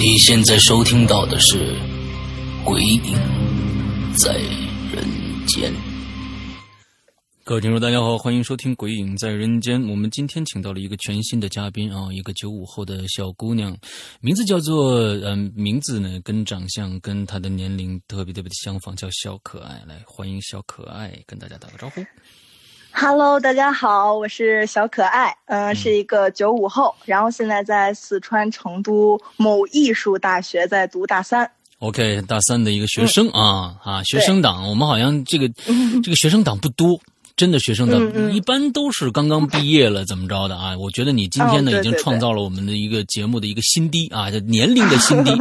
你现在收听到的是《鬼影在人间》。各位听众，大家好，欢迎收听《鬼影在人间》。我们今天请到了一个全新的嘉宾啊，一个九五后的小姑娘，名字叫做嗯，名字呢跟长相跟她的年龄特别特别的相仿，叫小可爱。来，欢迎小可爱，跟大家打个招呼。Hello，大家好，我是小可爱，嗯、是一个九五后，然后现在在四川成都某艺术大学在读大三。OK，大三的一个学生啊、啊，学生党，我们好像这个 这个学生党不多。真的学生的、一般都是刚刚毕业了，怎么着的啊？我觉得你今天呢、已经创造了我们的一个节目的一个新低啊，就年龄的 新低。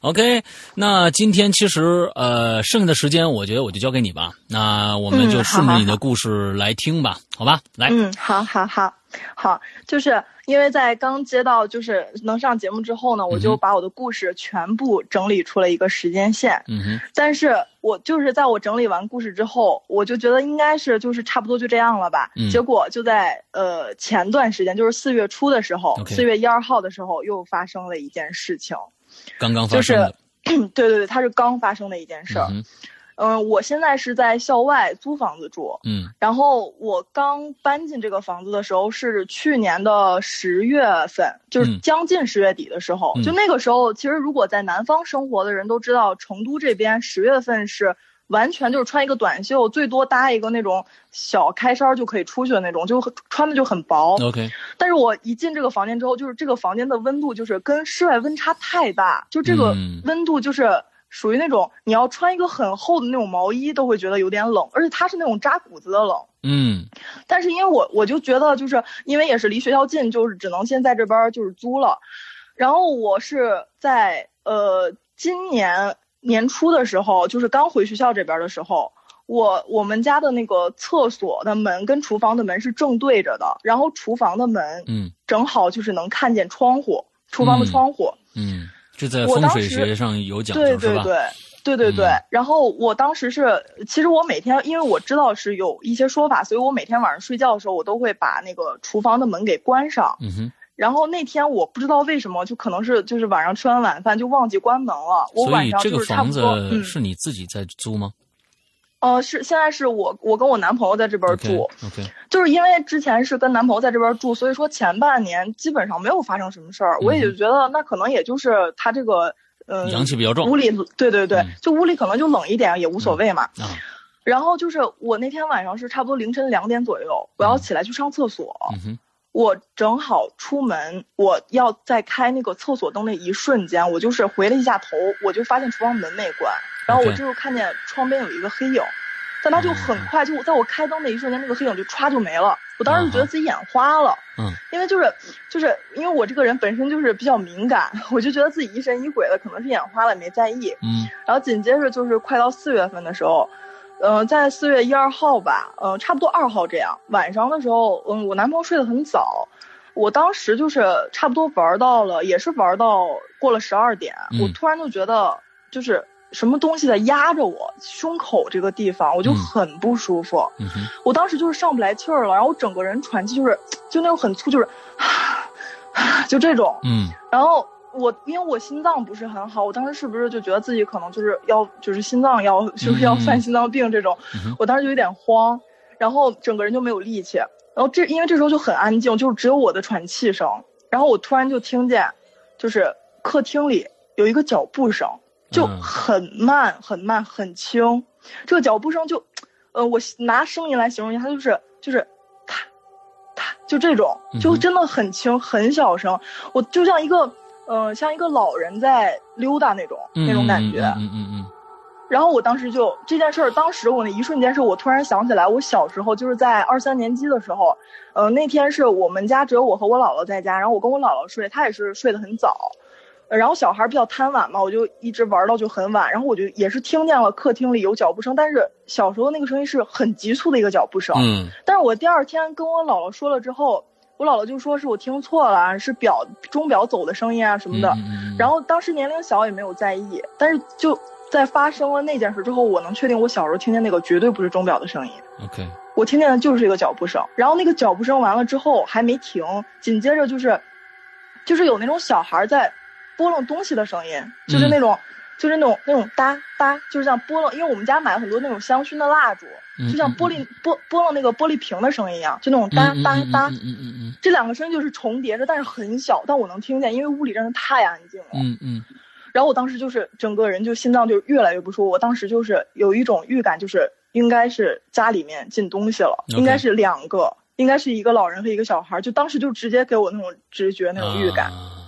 OK，那今天其实呃剩下的时间，我觉得我就交给你吧。那我们就嗯顺着你的故事来听吧，好吧？来，嗯，好好好好，就是因为在刚接到就是能上节目之后呢，我就把我的故事全部整理出了一个时间线。嗯哼，但是我就是在我整理完故事之后，我就觉得应该是就是差不多就这样了吧。嗯结果就在呃前段时间，就是四月初的时候四月一二号的时候，又发生了一件事情。刚刚发生就是生，对对对，它是刚发生的一件事儿。嗯哼嗯、我现在是在校外租房子住，嗯然后我刚搬进这个房子的时候是去年的十月份，就是嗯将近十月底的时候。嗯就那个时候，其实如果在南方生活的人都知道，成都这边十月份是完全就是穿一个短袖，最多搭一个那种小开衫就可以出去的那种，就穿的就很薄。，OK，但是我一进这个房间之后，就是这个房间的温度就是跟室外温差太大，就这个嗯温度就是属于那种你要穿一个很厚的那种毛衣都会觉得有点冷，而且它是那种扎骨子的冷。嗯但是因为我我就觉得就是因为也是离学校近，就是只能先在这边儿就是租了，然后我是在呃今年年初的时候，就是刚回学校这边的时候。我我们家的那个厕所的门跟厨房的门是正对着的，然后厨房的门嗯正好就是能看见窗户，厨房的嗯窗户。嗯，这在风水我当时学上有讲究？对对对。对对对，嗯然后我当时是，其实我每天，因为我知道是有一些说法，所以我每天晚上睡觉的时候，我都会把那个厨房的门给关上。嗯哼，然后那天我不知道为什么，就可能是就是晚上吃完晚饭就忘记关门了。我所以这个晚上就是差房子不多，嗯，是你自己在租吗呃，是现在是我我跟我男朋友在这边住就是因为之前是跟男朋友在这边住，所以说前半年基本上没有发生什么事儿，我也就觉得那可能也就是他这个嗯、阳气比较重屋里对对对，嗯。就屋里可能就冷一点也无所谓嘛。啊，然后就是我那天晚上是差不多凌晨两点左右，我要起来去上厕所，我正好出门，我要在开那个厕所灯的一瞬间，我就是回了一下头，我就发现厨房门没关，然后我这时候看见窗边有一个黑影，但他就很快就在我开灯的一瞬间，那个黑影就歘就没了，我当时就觉得自己眼花了。嗯因为就是就是因为我这个人本身就是比较敏感，我就觉得自己疑神疑鬼的，可能是眼花了没在意。嗯然后紧接着就是快到四月份的时候，嗯、在四月一二号吧，嗯、差不多二号这样，晚上的时候，嗯，我男朋友睡得很早，我当时就是差不多玩到了，也是玩到过了十二点，嗯我突然就觉得就是什么东西在压着我胸口这个地方，我就嗯很不舒服。我当时就是上不来气儿了，然后我整个人喘气就是就那种很粗，就是就这种。嗯然后我因为我心脏不是很好，我当时是不是就觉得自己可能就是要就是心脏要就是要犯心脏病这种，嗯我当时就有点慌，然后整个人就没有力气。然后这因为这时候就很安静，就是只有我的喘气声。然后我突然就听见，就是客厅里有一个脚步声，就嗯。很慢很慢很轻，这个脚步声就，呃，我拿声音来形容一下，它就是就是，踏踏就这种，就真的很轻很小声，我就像一个呃、像一个老人在溜达那种、嗯那种感觉。嗯嗯嗯嗯。然后我当时就这件事儿，当时我那一瞬间是我突然想起来，我小时候就是在二三年级的时候，呃，那天是我们家只有我和我姥姥在家，然后我跟我姥姥睡，她也是睡得很早，呃然后小孩比较贪玩嘛，我就一直玩到就很晚，然后我就也是听见了客厅里有脚步声，但是小时候那个声音是很急促的一个脚步声，嗯但是我第二天跟我姥姥说了之后，我姥姥就说是我听错了啊，是表钟表走的声音啊什么的。嗯然后当时年龄小也没有在意，但是就在发生了那件事之后，我能确定我小时候听见那个绝对不是钟表的声音，OK，我听见的就是一个脚步声。然后那个脚步声完了之后还没停，紧接着就是，就是有那种小孩在拨弄东西的声音，就是那种。就是那种那种哒哒，就是像拨弄，因为我们家买了很多那种香薰的蜡烛，嗯就像玻璃拨拨弄那个玻璃瓶的声音一样，就那种哒哒哒。嗯嗯嗯这两个声音就是重叠着，但是很小，但我能听见，因为屋里真的太安静了。嗯嗯然后我当时就是整个人就心脏就越来越不舒服，我当时就是有一种预感，就是应该是家里面进东西了应该是两个，应该是一个老人和一个小孩，就当时就直接给我那种直觉那种预感。啊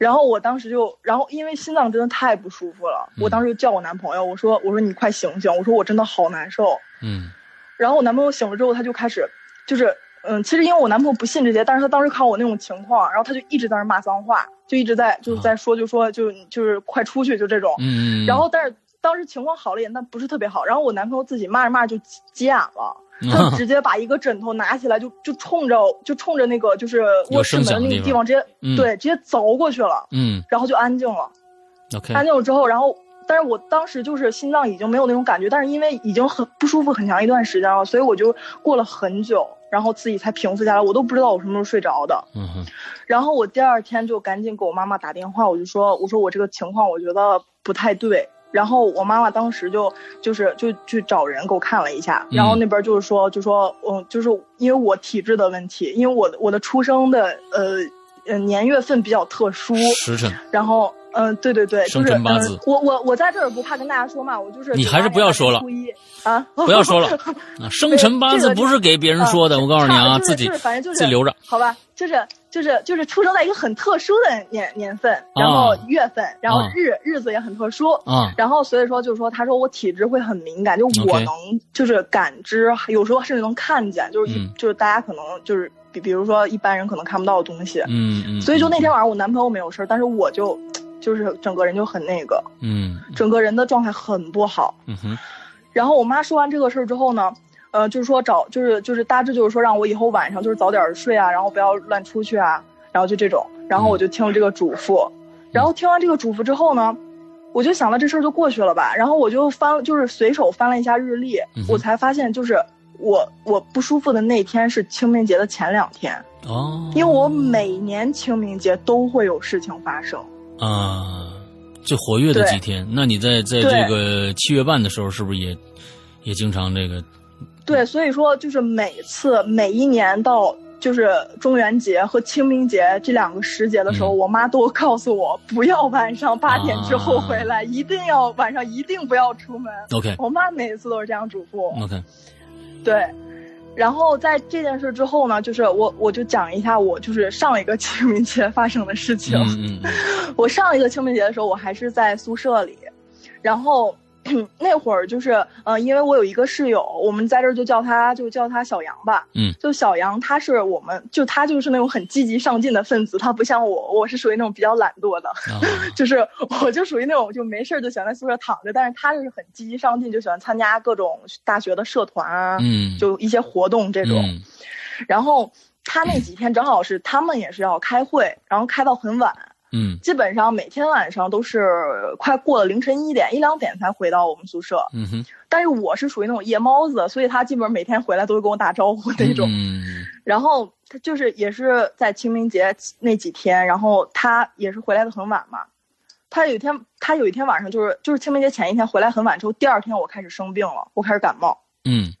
然后我当时就，然后因为心脏真的太不舒服了，嗯我当时就叫我男朋友，我说我说你快醒醒，我说我真的好难受。嗯然后我男朋友醒了之后，他就开始，就是，嗯，其实因为我男朋友不信这些，但是他当时看我那种情况，然后他就一直在那骂脏话，就一直在就是在说，就说就就是快出去，就这种。嗯，然后但是当时情况好了一点，但不是特别好。然后我男朋友自己骂着骂着就急眼了，他就直接把一个枕头拿起来就就冲着就冲着那个就是卧室门那个地方直接嗯对直接凿过去了，嗯然后就安静了。OK 安静了之后，然后，但是我当时就是心脏已经没有那种感觉，但是因为已经很不舒服很长一段时间了，所以我就过了很久，然后自己才平复下来，我都不知道我什么时候睡着的。嗯哼然后我第二天就赶紧给我妈妈打电话，我就说，我说我这个情况我觉得不太对。然后我妈妈当时就就是就去找人给我看了一下，然后那边就是说就说嗯就是因为我体质的问题，因为我的我的出生的呃呃年月份比较特殊，时辰，然后，嗯、对对对，生就是辰八字嗯我我我在这儿不怕跟大家说嘛，我就是你还是不要说了初一啊，不要说了啊，生辰八字不是给别人说的，我告诉你啊，就是反正就是自己留着。好吧，就是就是就是出生在一个很特殊的年年份，然后啊月份，然后啊日、日子也很特殊。啊然后所以说就是说，他说我体质会很敏感，就我能就是感知，有时候甚至能看见，就是、嗯就是大家可能就是比比如说一般人可能看不到的东西。嗯嗯，所以就那天晚上我男朋友没有事儿，但是我就就是整个人就很那个，嗯整个人的状态很不好。嗯哼然后我妈说完这个事儿之后呢，呃，就是说找就是就是大致就是说让我以后晚上就是早点睡啊，然后不要乱出去啊，然后就这种。然后我就听了这个嘱咐，然后听完这个嘱咐之后呢，我就想到这事儿就过去了吧。然后我就翻就是随手翻了一下日历，嗯我才发现就是我我不舒服的那天是清明节的前两天，哦，因为我每年清明节都会有事情发生。啊，最活跃的几天，那你在在这个七月半的时候，是不是也也经常这个？对，所以说就是每次每一年到就是中元节和清明节这两个时节的时候，嗯。我妈都告诉我不要晚上八点之后啊回来，一定要晚上一定不要出门。OK 我妈每次都是这样嘱咐。OK，对，然后在这件事之后呢，就是我我就讲一下我就是上一个 清明节发生的事情。嗯嗯嗯 我上一个清明节的时候，我还是在宿舍里，然后 那会儿就是呃，因为我有一个室友，我们在这儿就叫他就叫他小杨吧，嗯，就小杨，他是我们就他就是那种很积极上进的分子，他不像我，我是属于那种比较懒惰的，啊。就是我就属于那种就没事儿就喜欢在宿舍躺着，但是他就是很积极上进，就喜欢参加各种大学的社团啊，嗯，就一些活动这种，嗯。然后他那几天正好是他们也是要开会，然后开到很晚。嗯。基本上每天晚上都是快过了凌晨一点一两点才回到我们宿舍，嗯哼，但是我是属于那种夜猫子，所以他基本上每天回来都会跟我打招呼那种。嗯。然后他就是也是在清明节那几天，然后他也是回来的很晚嘛。他有一天，他有一天晚上就是就是清明节前一天回来很晚之后，第二天我开始生病了，我开始感冒，嗯。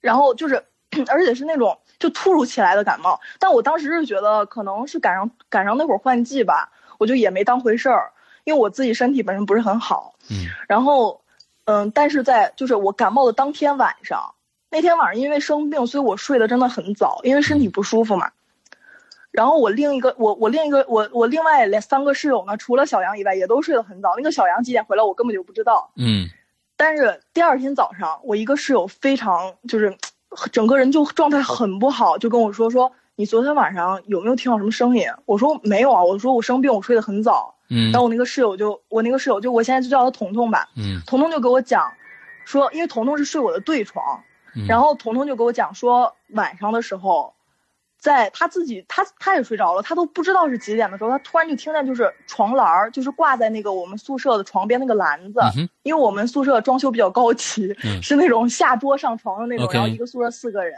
然后就是 而且是那种就突如其来的感冒。但我当时是觉得可能是赶上赶上那会儿换季吧，我就也没当回事儿，因为我自己身体本身不是很好。嗯然后，嗯，但是在就是我感冒的当天晚上，那天晚上因为生病，所以我睡得真的很早，因为身体不舒服嘛。然后我另一个我我另一个我我另外两三个室友呢，除了小杨以外，也都睡得很早。那个小杨几点回来，我根本就不知道。嗯但是第二天早上，我一个室友非常就是整个人就状态很不好，就跟我说说你昨天晚上有没有听到什么声音？我说没有啊，我说我生病，我睡得很早。嗯然后我那个室友就我那个室友就我现在就叫他彤彤吧，嗯彤彤就给我讲说，因为彤彤是睡我的对床，嗯，然后彤彤就给我讲说晚上的时候。在他自己，他他也睡着了，他都不知道是几点的时候，他突然就听见就是床栏儿，就是挂在那个我们宿舍的床边那个篮子，嗯因为我们宿舍装修比较高级，嗯。是那种下桌上床的那种然后一个宿舍四个人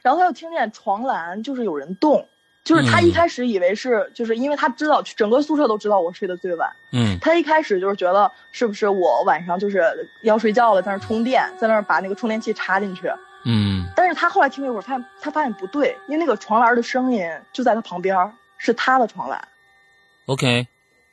然后他就听见床栏就是有人动，就是他嗯。一开始以为是，就是因为他知道整个宿舍都知道我睡得最晚，嗯。他一开始就是觉得是不是我晚上就是要睡觉了，在那儿充电，在那儿把那个充电器插进去，嗯但是他后来听了一会儿，发现他发现不对，因为那个床栏的声音就在他旁边儿，是他的床栏。OK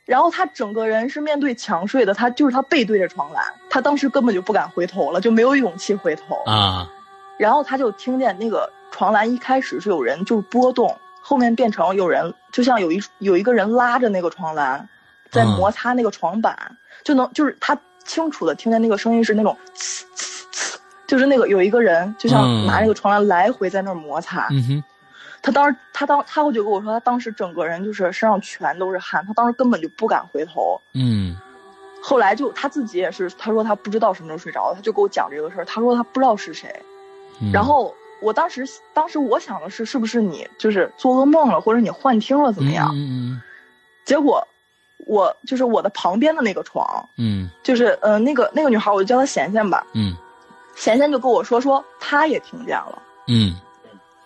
然后他整个人是面对墙睡的，他就是他背对着床栏，他当时根本就不敢回头了，就没有勇气回头。啊然后他就听见那个床栏一开始是有人就是波动，后面变成有人就像有一有一个人拉着那个床栏，在嗯摩擦那个床板，就能就是他清楚的听见那个声音是那种呲呲呲，就是那个有一个人就像嗯拿那个床栏来回在那儿摩擦。嗯哼他当时他当他就跟我说，他当时整个人就是身上全都是汗，他当时根本就不敢回头。嗯后来就他自己也是，他说他不知道什么时候睡着的，他就给我讲这个事儿。他说他不知道是谁，嗯，然后我当时当时我想的是，是不是你就是做噩梦了，或者你幻听了怎么样？嗯结果我就是我的旁边的那个床，嗯就是呃那个那个女孩，我就叫她贤贤吧。嗯贤贤就跟我说说他也听见了，嗯。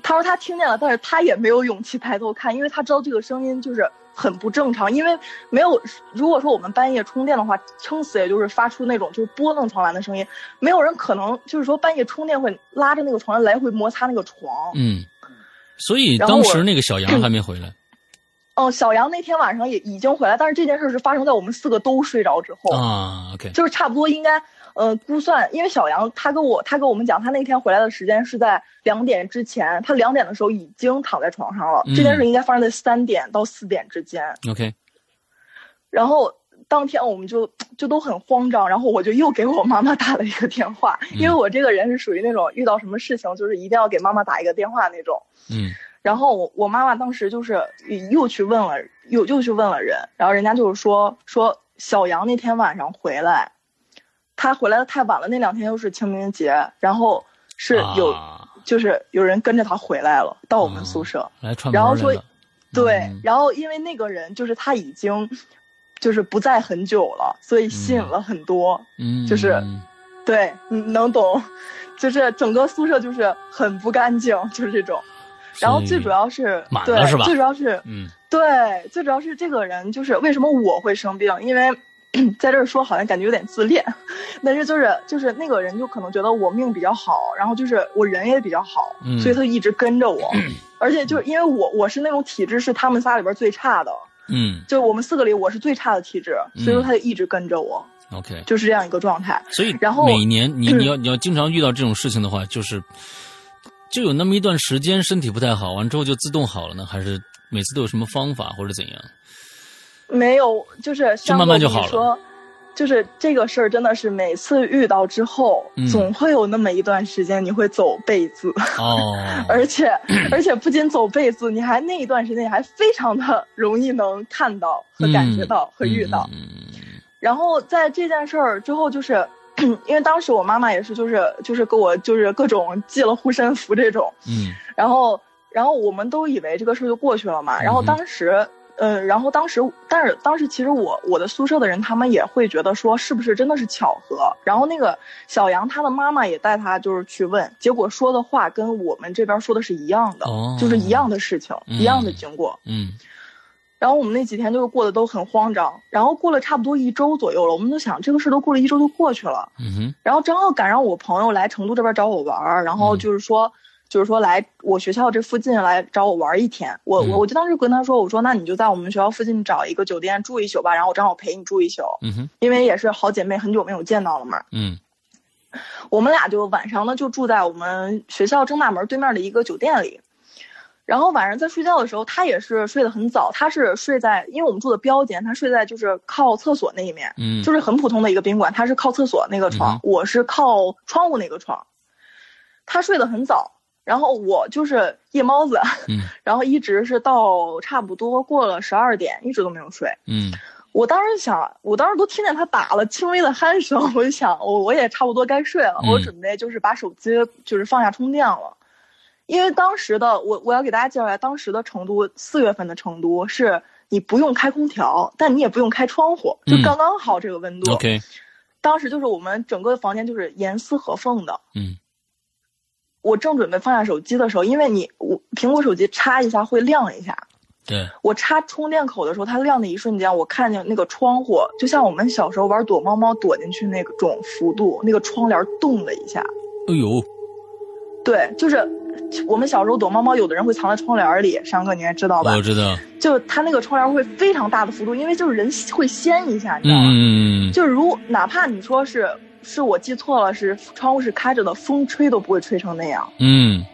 他说他听见了，但是他也没有勇气抬头看，因为他知道这个声音就是很不正常，因为没有如果说我们半夜充电的话，撑死也就是发出那种就是拨弄床栏的声音，没有人可能就是说半夜充电会拉着那个床栏来回摩擦那个床。嗯，所以当时那个小杨还没回来。哦，小杨那天晚上也已经回来，但是这件事是发生在我们四个都睡着之后，啊，OK。就是差不多应该，呃，估算，因为小杨他跟我他跟我们讲，他那天回来的时间是在两点之前，他两点的时候已经躺在床上了，嗯这件事应该发生在三点到四点之间，OK 然后。当天我们就就都很慌张，然后我就又给我妈妈 打了一个电话，因为我这个人是属于那种遇到什么事情就是一定要给妈妈打一个电话那种。嗯然后我我妈妈当时就是又去问了，又又去问了人，然后人家就是说说小杨那天晚上回来，他回来的太晚了，那两天又是清明节，然后是有、啊。就是有人跟着他回来了，到我们宿舍，来串然后说对，嗯。然后因为那个人就是他已经就是不在很久了，所以吸引了很多，嗯，就是对，你能懂，就是整个宿舍就是很不干净，就是这种。然后最主要是对最主要是嗯。对，最主要是这个人就是为什么我会生病，因为 在这儿说好像感觉有点自恋，但是就是就是那个人就可能觉得我命比较好，然后就是我人也比较好，嗯所以他就一直跟着我，而且就是因为我我是那种体质是他们仨里边最差的，嗯。就我们四个里我是最差的体质，所以说嗯他就一直跟着我，OK，就是这样一个状态。所以。然后每年你 你要你要经常遇到这种事情的话，就是就有那么一段时间身体不太好，完之后就自动好了呢，还是每次都有什么方法或者怎样？没有，就是就慢慢就好了像你说，就是这个事儿真的是每次遇到之后，嗯总会有那么一段时间你会走背字，哦，而且 而且不仅走背字，你还那一段时间你还非常的 容易能看到和感觉到、和遇到。嗯嗯然后在这件事儿之后，就是 因为当时我妈妈也是，就是就是给我就是各种寄了护身符这种，嗯然后，然后我们都以为这个事儿就过去了嘛。然后当时，呃，然后当时，但是当时其实我我的宿舍的人他们也会觉得说是不是真的是巧合。然后那个小杨他的妈妈也带他就是去问，结果说的话跟我们这边说的是一样的，哦就是一样的事情，嗯一样的经过。嗯然后我们那几天就是过得都很慌张。然后过了差不多一周左右了，我们就想这个事都过了一周就过去了。嗯哼然后正好赶上我朋友来成都这边找我玩儿，然后嗯就是说，就是说来我学校这附近来找我玩儿一天。我嗯我我就当时跟他说，我说那你就在我们学校附近找一个酒店住一宿吧，然后我正好陪你住一宿，嗯哼因为也是好姐妹，很久没有见到了嘛。嗯我们俩就晚上呢就住在我们学校正大门对面的一个酒店里。然后晚上在睡觉的时候，他也是睡得很早，他是睡在，因为我们住的标间，他睡在就是靠厕所那一面，嗯，就是很普通的一个宾馆，他是靠厕所那个床，嗯我是靠窗户那个床。他睡得很早，然后我就是夜猫子，嗯 然后一直是到差不多过了十二点，一直都没有睡。嗯我当时想，我当时都听见他打了轻微的鼾声，我就想，我我也差不多该睡了，嗯我准备就是把手机就是放下充电了，因为当时的我我要给大家介绍一下，当时的成都四月份的成都是你不用开空调，但你也不用开窗户，就嗯刚刚好这个温度。，OK，当时就是我们整个房间就是严丝合缝的。嗯我正准备放下手机的时候，因为你我苹果手机插一下会亮一下，对，我插充电口的时候，它亮的一瞬间，我看见那个窗户，就像我们小时候玩躲猫猫躲进去那种幅度，那个窗帘动了一下。哎呦，对，就是我们小时候躲猫猫，有的人会藏在窗帘里，山哥你也知道吧？我知道，就是它那个窗帘会非常大的幅度，因为就是人会掀一下，你知道吗？嗯嗯就是如哪怕你说是是我记错了，是窗户是开着的，风吹都不会吹成那样。嗯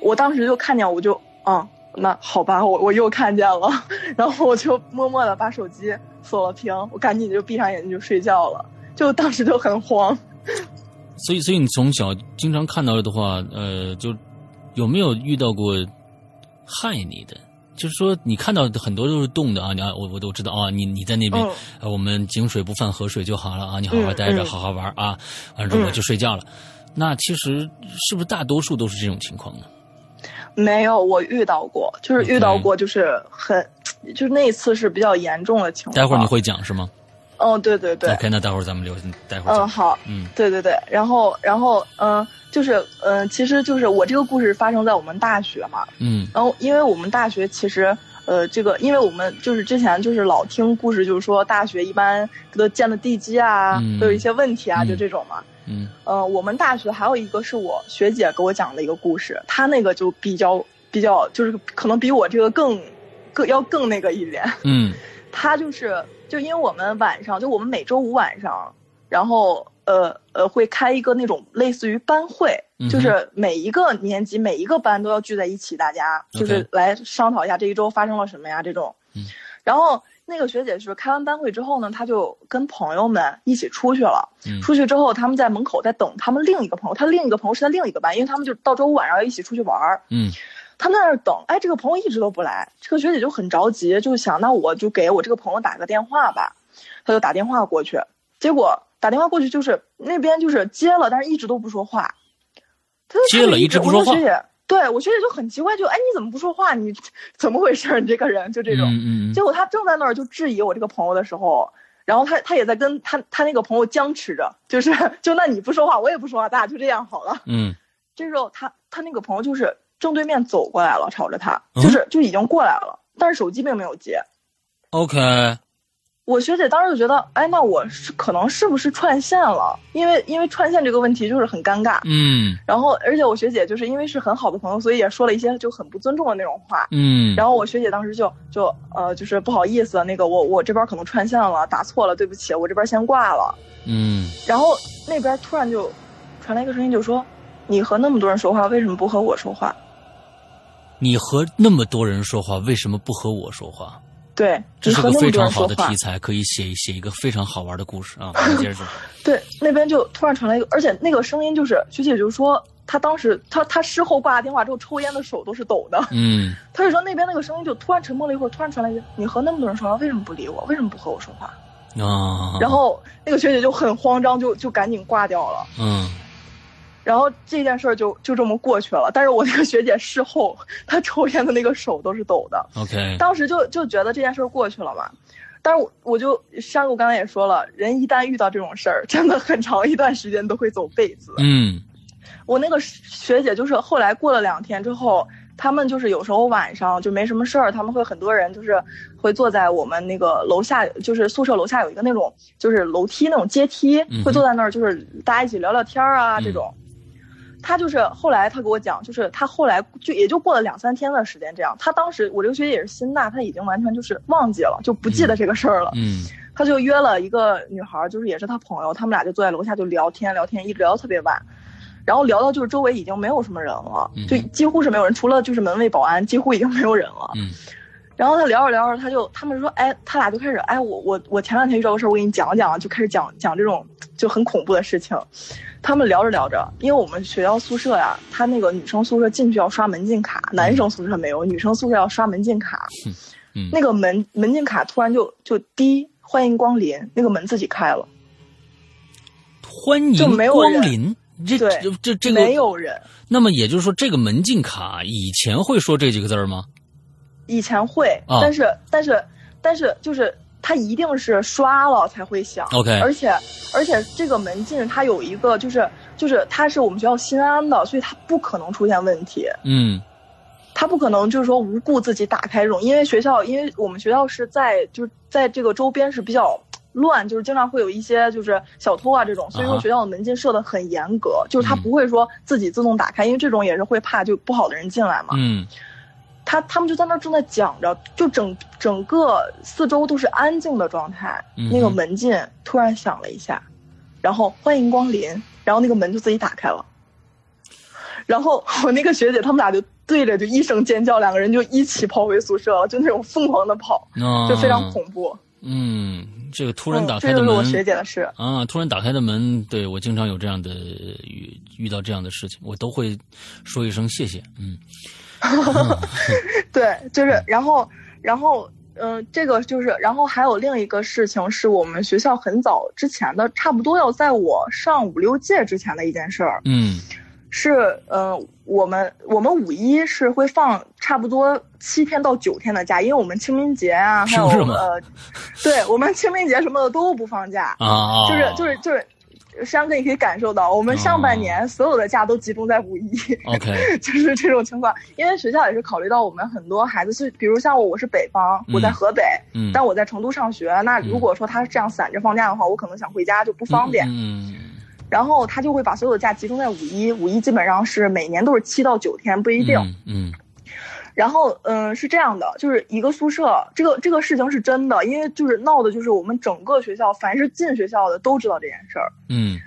我当时就看见，我就嗯，那好吧，我我又看见了，然后我就默默的把手机锁了屏，我赶紧就闭上眼睛就睡觉了，就当时就很慌。所以所以你从小经常看到的话，呃，就有没有遇到过害你的？就是说，你看到的很多都是动的啊，你啊，我我都知道啊，你你在那边，我们井水不犯河水就好了啊，你好好嗯待着，嗯好好玩啊，完了之后我就睡觉了。那其实是不是大多数都是这种情况呢？没有，我遇到过，就是遇到过，就是很，就是那一次是比较严重的情况。待会儿你会讲是吗嗯，对对对，？OK，那待会儿咱们留，待会儿嗯，好，嗯。对对对，然后然后嗯、就是嗯、其实就是我这个故事发生在我们大学嘛，嗯。然后因为我们大学其实。呃，这个，因为我们就是之前就是老听故事，就是说大学一般都建的地基啊，嗯。都有一些问题啊，嗯。就这种嘛。嗯。呃，我们大学还有一个是我学姐给我讲的一个故事，她那个就比较比较，就是可能比我这个更更要更那个一点。嗯。她就是就因为我们晚上就我们每周五晚上，然后呃呃会开一个那种类似于班会，嗯就是每一个年级每一个班都要聚在一起，大家就是来商讨一下这一周发生了什么呀这种。嗯 然后那个学姐是开完班会之后呢，她就跟朋友们一起出去了。嗯出去之后，他们在门口在等他们另一个朋友，他另一个朋友是在另一个班，因为他们就到周五晚上要一起出去玩儿。嗯 他们在那儿等，哎，这个朋友一直都不来，这个学姐就很着急，就想那我就给我这个朋友打个电话吧，他就打电话过去，结果打电话过去就是那边就是接了，但是一直都不说话，他就接了一直不说话学姐，对我学姐就很奇怪，就哎你怎么不说话？你怎么回事？你这个人就这种。嗯嗯结果他正在那儿就质疑我这个朋友的时候，然后他他也在跟他他那个朋友僵持着，就是就那你不说话，我也不说话，咱俩就这样好了。嗯这时候他他那个朋友就是正对面走过来了，朝着他，嗯就是就已经过来了，但是手机并没有接。，OK，我学姐当时就觉得，哎，那我是可能是不是串线了？因为因为串线这个问题就是很尴尬。嗯然后而且我学姐就是因为是很好的朋友，所以也说了一些就很不尊重的那种话。嗯，然后我学姐当时就就呃就是不好意思，那个我我这边可能串线了，打错了，对不起，我这边先挂了。嗯然后那边突然就传来一个声音，就说：“你和那么多人说话，为什么不和我说话你和那么多人说话，为什么不和我说话？？”对，这是非常好的题。材，可以写写一个非常好玩的故事啊！接着说。对，那边就突然传来一个，而且那个声音就是学姐就说，她当时她她事后挂了电话之后，抽烟的手都是抖的。嗯 她就说那边那个声音就突然沉默了一会儿，突然传来一句：“你和那么多人说话，为什么不理我？为什么不和我说话？”啊，然后那个学姐就很慌张，就就赶紧挂掉了。嗯然后这件事儿就就这么过去了。但是我那个学姐事后，她抽烟的那个手都是抖的。，OK，当时就就觉得这件事儿过去了嘛。但是我我就山谷刚才也说了，人一旦遇到这种事儿，真的很长一段时间都会走背子。嗯我那个学姐就是后来过了两天之后，他们就是有时候晚上就没什么事儿，他们会很多人就是会坐在我们那个楼下，就是宿舍楼下有一个那种就是楼梯那种阶梯会坐在那儿就是大家一起聊聊天儿啊嗯这种。他就是后来他给我讲，就是他后来就也就过了两三天的时间这样。他当时我这个学姐也是心大，他已经完全就是忘记了，就不记得这个事儿了。嗯他就约了一个女孩儿，就是也是他朋友，他们俩就坐在楼下就聊天聊天，一直聊到特别晚。然后聊到就是周围已经没有什么人了，嗯就几乎是没有人，除了就是门卫保安，几乎已经没有人了。嗯然后他聊着聊着，他就他们说，哎，他俩就开始，哎，我我我前两天遇到个事儿，我给你讲讲，就开始讲讲这种就很恐怖的事情。他们聊着聊着，因为我们学校宿舍呀，他那个女生宿舍进去要刷门禁卡，男生宿舍没有，女生宿舍要刷门禁卡。嗯那个门门禁卡突然就就滴，欢迎光临，那个门自己开了，欢迎光临。这对这这这个没有人。那么也就是说，这个门禁卡以前会说这几个字儿吗？以前会，啊但是但是但是就是它一定是刷了才会响。OK 而且而且这个门禁它有一个就是就是它是我们学校新安的，所以它不可能出现问题。嗯它不可能就是说无故自己打开这种，因为学校，因为我们学校是在就是在这个周边是比较乱，就是经常会有一些就是小偷啊这种，所以说学校的门禁设的很严格，就是它嗯不会说自己自动打开，因为这种也是会怕就不好的人进来嘛。嗯他他们就在那儿正在讲着，就整整个四周都是安静的状态，嗯那个门禁突然响了一下，然后欢迎光临，然后那个门就自己打开了，然后我那个学姐他们俩就对着就一声尖叫，两个人就一起跑回宿舍了，就那种疯狂的跑，啊，就非常恐怖。嗯，这个突然打嗯，开的门，这就是我学姐的事。啊，突然打开的门，对我经常有这样的遇遇到这样的事情，我都会说一声谢谢。嗯 对，就是然后然后嗯、这个就是然后还有另一个事情是我们学校很早之前的，差不多要在我上五六届之前的一件事儿。嗯是，呃，我们我们五一是会放差不多七天到九天的假，因为我们清明节啊，还有呃，对我们清明节什么的都不放假，啊，就是就是就是，山哥你可以感受到，我们上半哦年所有的假都集中在五一，OK，就是这种情况。因为学校也是考虑到我们很多孩子是，比如像我，我是北方，我在嗯河北，嗯，但我在成都上学，那如果说他这样散着放假的话，我可能想回家就不方便。嗯然后他就会把所有的假集中在五一，五一基本上是每年都是七到九天，不一定。嗯然后，嗯，是这样的，就是一个宿舍，这个这个事情是真的，因为就是闹的，就是我们整个学校，凡是进学校的都知道这件事儿。嗯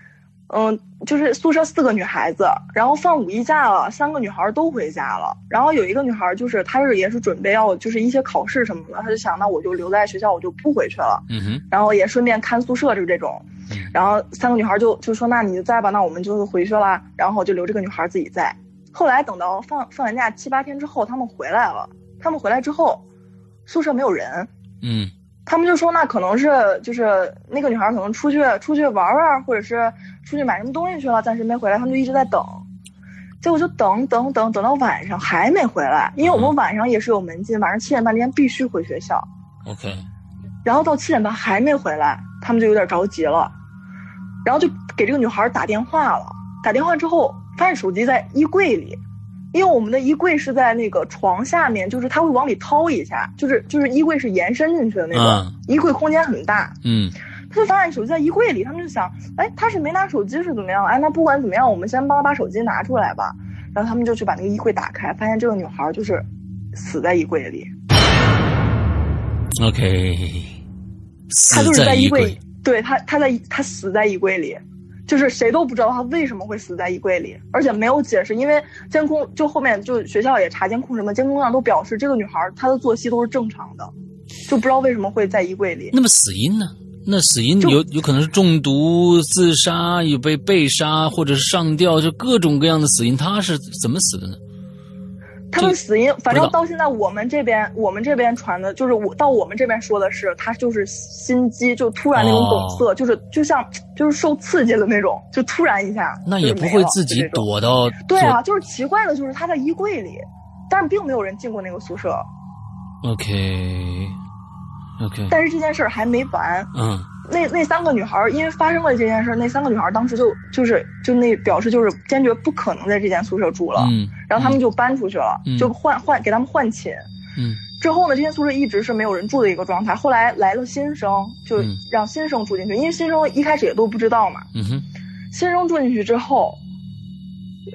嗯，就是宿舍四个女孩子，然后放五一假了，三个女孩都回家了，然后有一个女孩就是她是也是准备要就是一些考试什么的，她就想那我就留在学校，我就不回去了。嗯哼然后也顺便看宿舍，就是这种嗯。然后三个女孩就就说：“那你就在吧，那我们就回去啦。”然后就留这个女孩自己在。后来等到放放完假七八天之后，他们回来了。他们回来之后，宿舍没有人，嗯他们就说那可能是就是那个女孩可能出去出去玩玩，或者是出去买什么东西去了，暂时没回来。他们就一直在等，结果就等等等等到晚上还没回来，因为我们晚上也是有门禁，晚上七点半之前必须回学校。，OK，然后到七点半还没回来，他们就有点着急了，然后就给这个女孩打电话了。打电话之后，发现手机在衣柜里，因为我们的衣柜是在那个床下面，就是他会往里掏一下，就是就是衣柜是延伸进去的那种，嗯衣柜空间很大。嗯他就发现手机在衣柜里，他们就想，哎，他是没拿手机是怎么样？哎，那不管怎么样，我们先帮他把手机拿出来吧。然后他们就去把那个衣柜打开，发现这个女孩就是死在衣柜里。，OK，死他就是在衣衣柜，对他，他在他死在衣柜里，就是谁都不知道他为什么会死在衣柜里，而且没有解释，因为监控就后面就学校也查监控什么，监控上都表示这个女孩她的作息都是正常的，就不知道为什么会在衣柜里。那么死因呢？那死因有有可能是中毒、自杀，有被被杀，或者是上吊，就各种各样的死因，她是怎么死的呢？他们死因，反正到现在我们这边我们这边传的就是我到我们这边说的是，他就是心肌就突然那种哦。梗塞，就是就像就是受刺激了那种，就突然一下，那也不会自己躲到。对啊，就是奇怪的就是他在衣柜里，但是并没有人进过那个宿舍。OK OK，但是这件事儿还没完，嗯那那三个女孩儿因为发生了这件事儿，那三个女孩儿当时就就是就那表示就是坚决不可能在这间宿舍住了，嗯，然后他们就搬出去了，嗯就换换给他们换寝。嗯之后呢，这间宿舍一直是没有人住的一个状态。后来来了新生，就嗯让新生住进去，因为新生一开始也都不知道嘛。嗯哼新生住进去之后，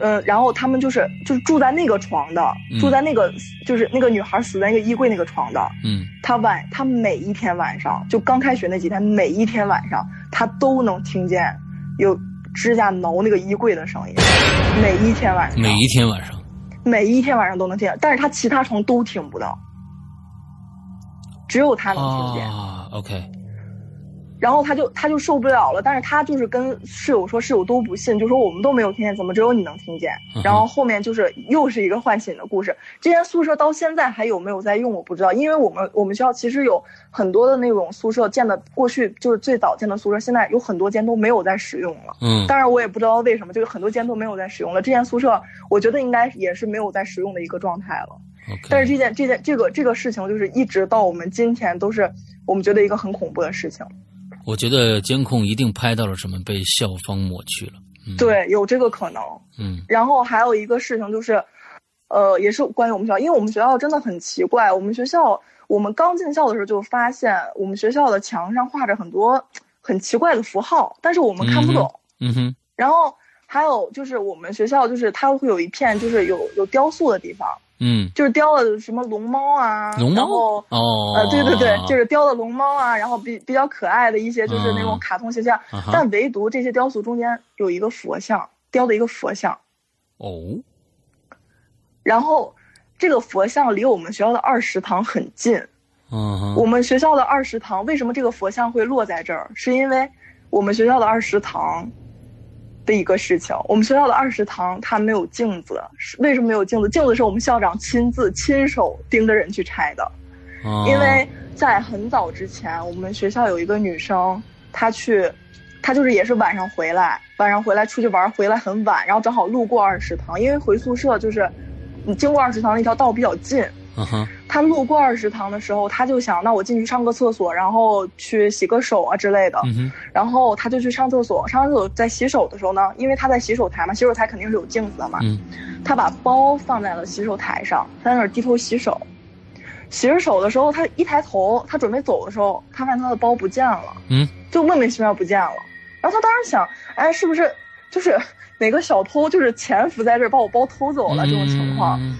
呃，然后他们就是就是住在那个床的，嗯住在那个就是那个女孩死在那个衣柜那个床的。嗯他晚他每一天晚上，就刚开学那几天，每一天晚上他都能听见有指甲挠那个衣柜的声音，每一天晚上，每一天晚上，每一天晚上都能听见，但是他其他床都听不到，只有他能听见。啊，OK，然后他就他就受不了了，但是他就是跟室友说，室友都不信，就说我们都没有听见，怎么只有你能听见？然后后面就是又是一个唤醒的故事。这间宿舍到现在还有没有在用，我不知道，因为我们我们学校其实有很多的那种宿舍建的，过去就是最早建的宿舍，现在有很多间都没有在使用了。嗯当然我也不知道为什么，就是很多间都没有在使用了。这间宿舍我觉得应该也是没有在使用的一个状态了。但是这件这件这个这个事情，就是一直到我们今天都是我们觉得一个很恐怖的事情。我觉得监控一定拍到了什么，被校方抹去了。嗯，，对，有这个可能。嗯然后还有一个事情就是，呃，也是关于我们学校，因为我们学校真的很奇怪。我们学校，我们刚进校的时候就发现，我们学校的墙上画着很多很奇怪的符号，但是我们看不懂。嗯哼，然后还有就是我们学校就是它会有一片就是有有雕塑的地方，嗯，就是雕了什么龙猫啊，龙然后猫哦，呃，对对对，就是雕的龙猫啊，然后比比较可爱的一些就是那种嗯。卡通形象，但唯独这些雕塑中间有一个佛像，雕的一个佛像，哦，然后这个佛像离我们学校的二食堂很近。嗯，我们学校的二食堂为什么这个佛像会落在这儿？是因为我们学校的二食堂的一个事情。我们学校的二食堂它没有镜子，是为什么没有镜子？镜子是我们校长亲自亲手盯着人去拆的。哦因为在很早之前，我们学校有一个女生，她去，她就是也是晚上回来，晚上回来出去玩，回来很晚，然后正好路过二食堂，因为回宿舍就是，你经过二食堂那条道比较近。嗯哼，她路过二食堂的时候，他就想，那我进去上个厕所，然后去洗个手啊之类的。嗯，然后他就去上厕所，上完厕所在洗手的时候呢，因为他在洗手台嘛，洗手台肯定是有镜子的嘛，嗯他把包放在了洗手台上，他在那儿低头洗手。洗着手的时候，他一抬头，他准备走的时候，他发现他的包不见了，嗯，就莫名其妙不见了。然后他当时想，哎，是不是就是哪个小偷就是潜伏在这儿把我包偷走了这种情况？嗯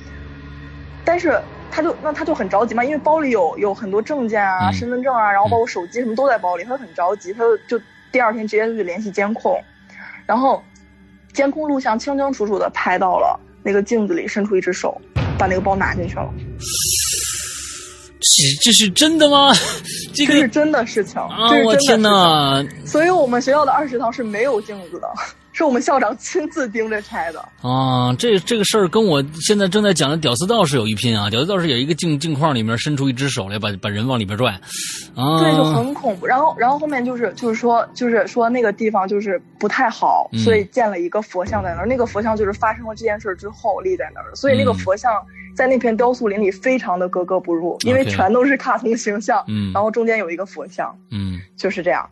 但是他就那他就很着急嘛，因为包里有有很多证件啊、嗯。身份证啊，然后包括手机什么都在包里，他就很着急，他就就第二天直接就去联系监控，然后监控录像清清楚楚的拍到了那个镜子里伸出一只手，把那个包拿进去了，这这是真的吗？这这是真的事情，啊我天事哪！所以我们学校的二食堂是没有镜子的，是我们校长亲自盯着拆的。啊，这这个事儿跟我现在正在讲的屌丝道士有一拼啊！屌丝道士有一个镜镜框里面伸出一只手来，把把人往里边拽，啊，对，就很恐怖。然后，然后后面就是就是说就是说那个地方就是不太好，嗯所以建了一个佛像在那儿。那个佛像就是发生了这件事儿之后立在那儿，所以那个嗯佛像在那片雕塑林里非常的格格不入，因为全都是卡通形象，嗯然后中间有一个佛像，嗯就是这样。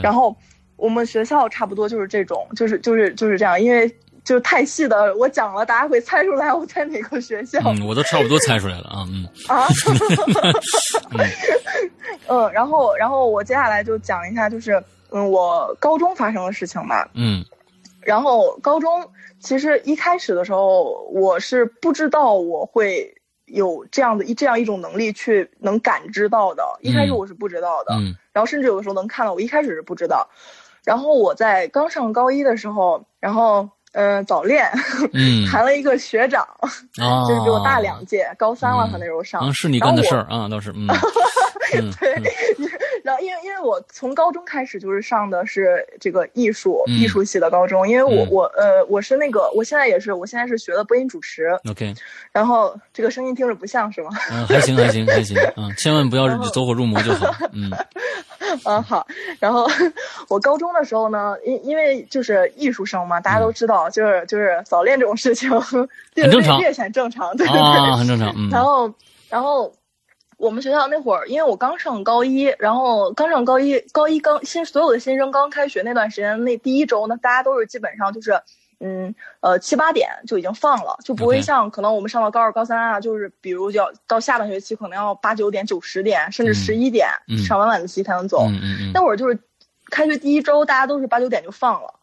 然后我们学校差不多就是这种，就是就是就是这样，因为。就是太细的，我讲了，大家会猜出来我在哪个学校。嗯，我都差不多猜出来了啊，嗯 啊，嗯，然后然后我接下来就讲一下，就是嗯，我高中发生的事情吧。嗯然后高中其实一开始的时候，我是不知道我会有这样的一这样一种能力去能感知到的，一开始嗯我是不知道的，嗯然后甚至有的时候能看到，我一开始是不知道。然后我在刚上高一的时候，然后嗯、呃早恋，嗯谈了一个学长，啊，就是比我大两届，高三了，嗯他那时候上。啊，是你干的事儿啊，倒是，嗯 嗯对，然后因为因为我从高中开始就是上的是这个艺术、嗯艺术系的高中，因为我、嗯我呃我是那个我现在也是我现在是学的播音主持，，OK，然后这个声音听着不像是吗？嗯，还行还行还行，嗯，千万不要走火入魔就好，嗯 嗯好，然后我高中的时候呢，因因为就是艺术生嘛，大家都知道，就是就是早恋这种事情，很嗯正常略显正常，对对对。啊，很正常，嗯 然后，然后我们学校那会儿，因为我刚上高一，然后刚上高一，高一刚新所有的新生刚开学那段时间，那第一周呢，大家都是基本上就是。嗯，呃，七八点就已经放了，就不会像可能我们上到高二、高三啊，就是比如就要到下半学期，可能要八九点、九十点，甚至嗯十一点、嗯上完晚自习才能走。那会儿就是开学第一周，大家都是八九点就放了，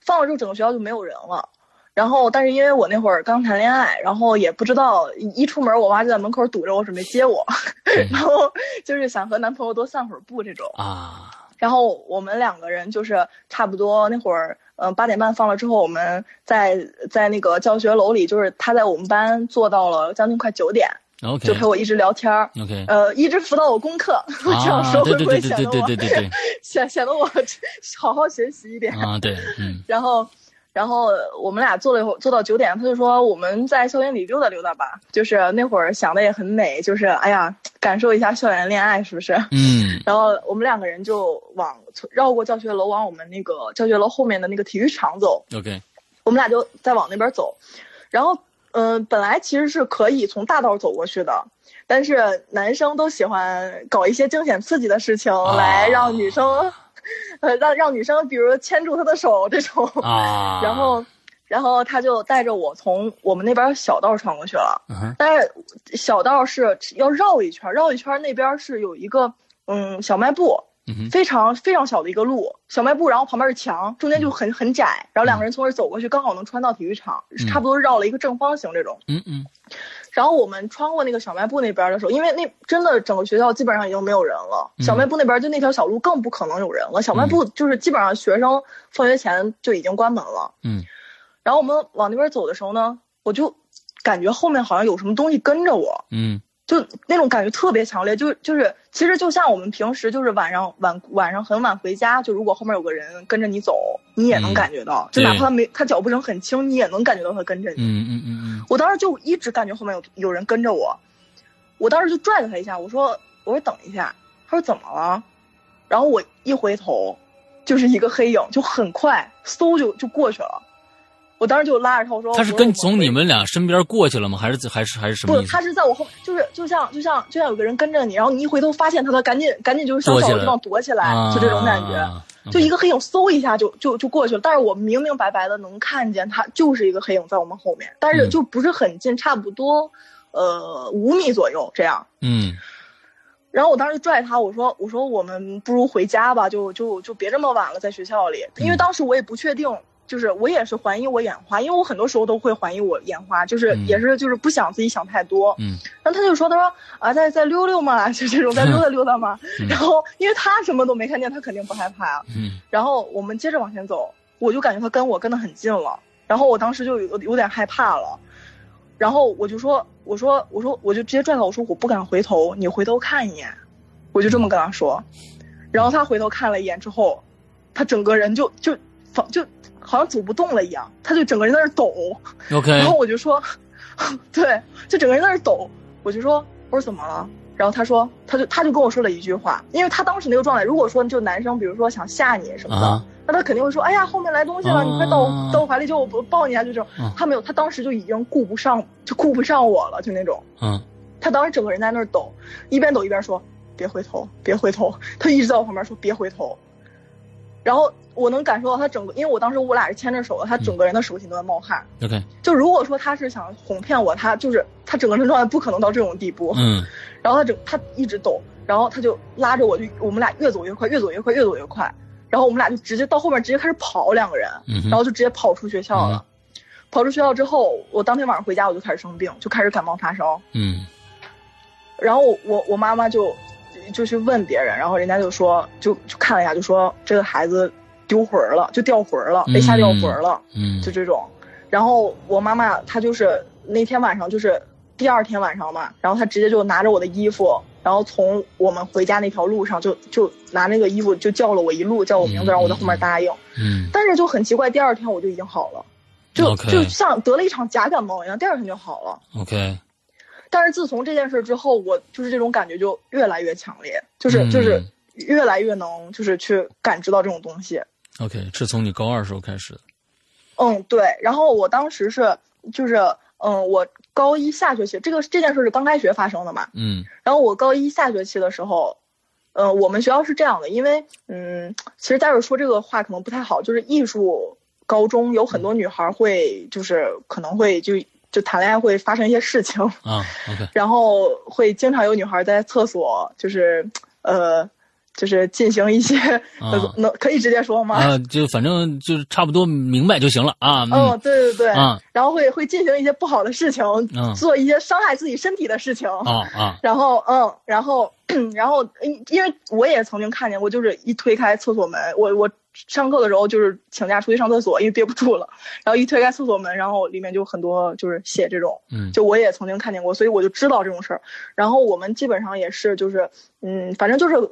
放了之后整个学校就没有人了。然后，但是因为我那会儿刚谈恋爱，然后也不知道一出门，我妈就在门口堵着我，准备接我，然后就是想和男朋友多散会儿步这种。啊，然后我们两个人就是差不多那会儿，嗯八点半放了之后，我们在在那个教学楼里，就是他在我们班坐到了将近快九点，OK 就陪我一直聊天儿。OK，呃，一直辅导我功课，我这样说会不会显得我对对对对 显显得我 好好学习一点？啊，对，嗯然后，然后我们俩坐了一会儿，坐到九点，他就说我们在校园里溜达溜达吧。就是那会儿想的也很美，就是哎呀，感受一下校园恋爱，是不是？嗯 然后我们两个人就往绕过教学楼，往我们那个教学楼后面的那个体育场走。，OK，我们俩就再往那边走，然后，嗯、本来其实是可以从大道走过去的，但是男生都喜欢搞一些惊险刺激的事情，来让女生，呃，让让女生，比如牵住他的手这种，啊，然后，然后他就带着我从我们那边小道穿过去了，但是小道是要绕一圈，绕一圈那边是有一个嗯小卖部，非常非常小的一个路，小卖部，然后旁边是墙，中间就很很窄，然后两个人从这儿走过去，刚好能穿到体育场，嗯差不多绕了一个正方形这种。嗯嗯然后我们穿过那个小卖部那边的时候，因为那真的整个学校基本上已经没有人了，嗯小卖部那边就那条小路更不可能有人了。小卖部就是基本上学生放学前就已经关门了。嗯然后我们往那边走的时候呢，我就感觉后面好像有什么东西跟着我，嗯就那种感觉特别强烈，就就是其实就像我们平时就是晚上晚晚上很晚回家，就如果后面有个人跟着你走，你也能嗯感觉到，就哪怕他没他脚步声很轻，你也能感觉到他跟着你。嗯嗯嗯我当时就一直感觉后面有有人跟着我，我当时就拽了他一下，我说我说等一下，他说怎么了？然后我一回头，就是一个黑影，就很快嗖就就过去了。我当时就拉着他，我说他是跟从你们俩身边过去了吗？还是还是还是什么不，他？是在我后，就是就像就像就像有个人跟着你，然后你一回头发现他，他赶紧赶紧就是想找个地方躲起来，啊，就这种感觉。啊就一个黑影嗖一下就就就过去了，但是我明明白白的能看见他就是一个黑影在我们后面，但是嗯就不是很近，差不多呃五米左右这样。嗯然后我当时就拽他，我说我说我们不如回家吧，就就就别这么晚了，在学校里，因为嗯当时我也不确定。就是我也是怀疑我眼花，因为我很多时候都会怀疑我眼花，就是嗯也是就是不想自己想太多。嗯然后他就说：“他说啊，再再溜溜嘛，就这种再溜达溜达嘛。嗯然后因为他什么都没看见，他肯定不害怕啊。嗯然后我们接着往前走，我就感觉他跟我跟得很近了，然后我当时就有有点害怕了，然后我就说，我说我说我就直接拽他，我说我不敢回头，你回头看一眼，我就这么跟他说，然后他回头看了一眼之后，他整个人就就仿就好像走不动了一样，他就整个人在那儿抖，，OK，然后我就说，对，就整个人在那儿抖，我就说，我说怎么了？然后他说，他就他就跟我说了一句话，因为他当时那个状态，如果说就男生，比如说想吓你什么的，啊那他肯定会说，哎呀，后面来东西了，你快到到我怀里，就我抱你啊，就这种。嗯他没有，他当时就已经顾不上，就顾不上我了，就那种。嗯他当时整个人在那儿抖，一边抖一边说：“别回头，别回头。”他一直在我旁边说：“别回头。”然后我能感受到他整个，因为我当时我俩是牵着手的，他整个人的手心都在冒汗。，OK，就如果说他是想哄骗我，他就是他整个人状态不可能到这种地步。嗯然后他整他一直抖，然后他就拉着我就我们俩越走越快，越走越快，越走越快。然后我们俩就直接到后面直接开始跑，两个人，嗯然后就直接跑出学校了。跑出学校之后，我当天晚上回家我就开始生病，就开始感冒发烧。嗯然后我我妈妈就就去问别人，然后人家就说就就看了一下，就说这个孩子丢魂儿了，就掉魂儿了，被吓掉魂儿了。嗯就这种。然后我妈妈她就是那天晚上就是第二天晚上嘛，然后她直接就拿着我的衣服，然后从我们回家那条路上就就拿那个衣服就叫了我一路，叫我名字，然后我在后面答应。嗯但是就很奇怪，第二天我就已经好了，就就像得了一场假感冒一样，第二天就好了。，OK，但是自从这件事之后，我就是这种感觉就越来越强烈，就是嗯就是越来越能就是去感知到这种东西。OK，是从你高二时候开始的。嗯，对。然后我当时是就是嗯，我高一下学期这个这件事是刚开学发生的嘛。嗯然后我高一下学期的时候，呃，我们学校是这样的，因为嗯，其实待会儿说这个话可能不太好，就是艺术高中有很多女孩会就是可能会就就谈恋爱会发生一些事情，啊然后会经常有女孩在厕所就是呃。就是进行一些，能可以直接说吗？啊，就反正就是差不多明白就行了啊。嗯，嗯对对对，啊然后会会进行一些不好的事情，嗯做一些伤害自己身体的事情。啊啊然后，嗯，然后，然后，因因为我也曾经看见过，就是一推开厕所门，我我上课的时候就是请假出去上厕所，因为憋不住了，然后一推开厕所门，然后里面就很多就是血这种，嗯。就我也曾经看见过，所以我就知道这种事儿。然后我们基本上也是就是嗯，反正就是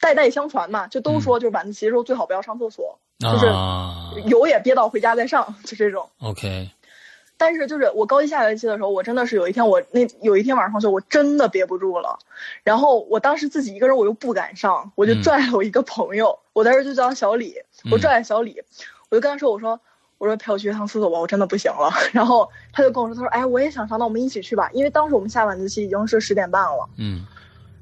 代代相传嘛，就都说就是晚自习的时候最好不要上厕所，就是啊。有也憋到回家再上，就这种。，OK，但是就是我高一下学期的时候，我真的是有一天我那有一天晚上放学，我真的憋不住了，然后我当时自己一个人我又不敢上，我就嗯。拽了我一个朋友，我当时就叫他小李，我嗯拽了小李，我就跟他说我说我说陪我去一趟厕所吧，我真的不行了。然后他就跟我说他说哎我也想上，那我们一起去吧，因为当时我们下晚自习已经是十点半了，嗯。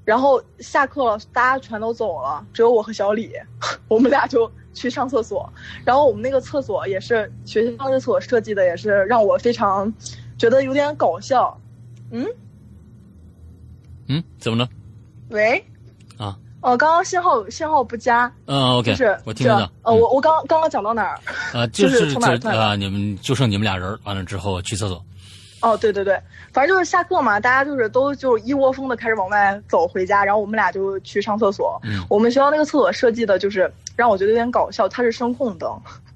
然后下课了，大家全都走了，只有我和小李，我们俩就去上厕所。然后我们那个厕所也是学校的厕所设计的，也是让我非常觉得有点搞笑。嗯，嗯，怎么了？喂，啊，哦，刚刚信号信号不佳，嗯，OK，就是我听得到这。呃，我我刚刚刚讲到哪儿？啊，就就是从哪儿啊，你们就剩你们俩人儿，完了之后去厕所。哦，对对对，反正就是下课嘛，大家就是都就一窝蜂的开始往外走回家，然后我们俩就去上厕所。嗯我们学校那个厕所设计的就是让我觉得有点搞笑，它是声控灯，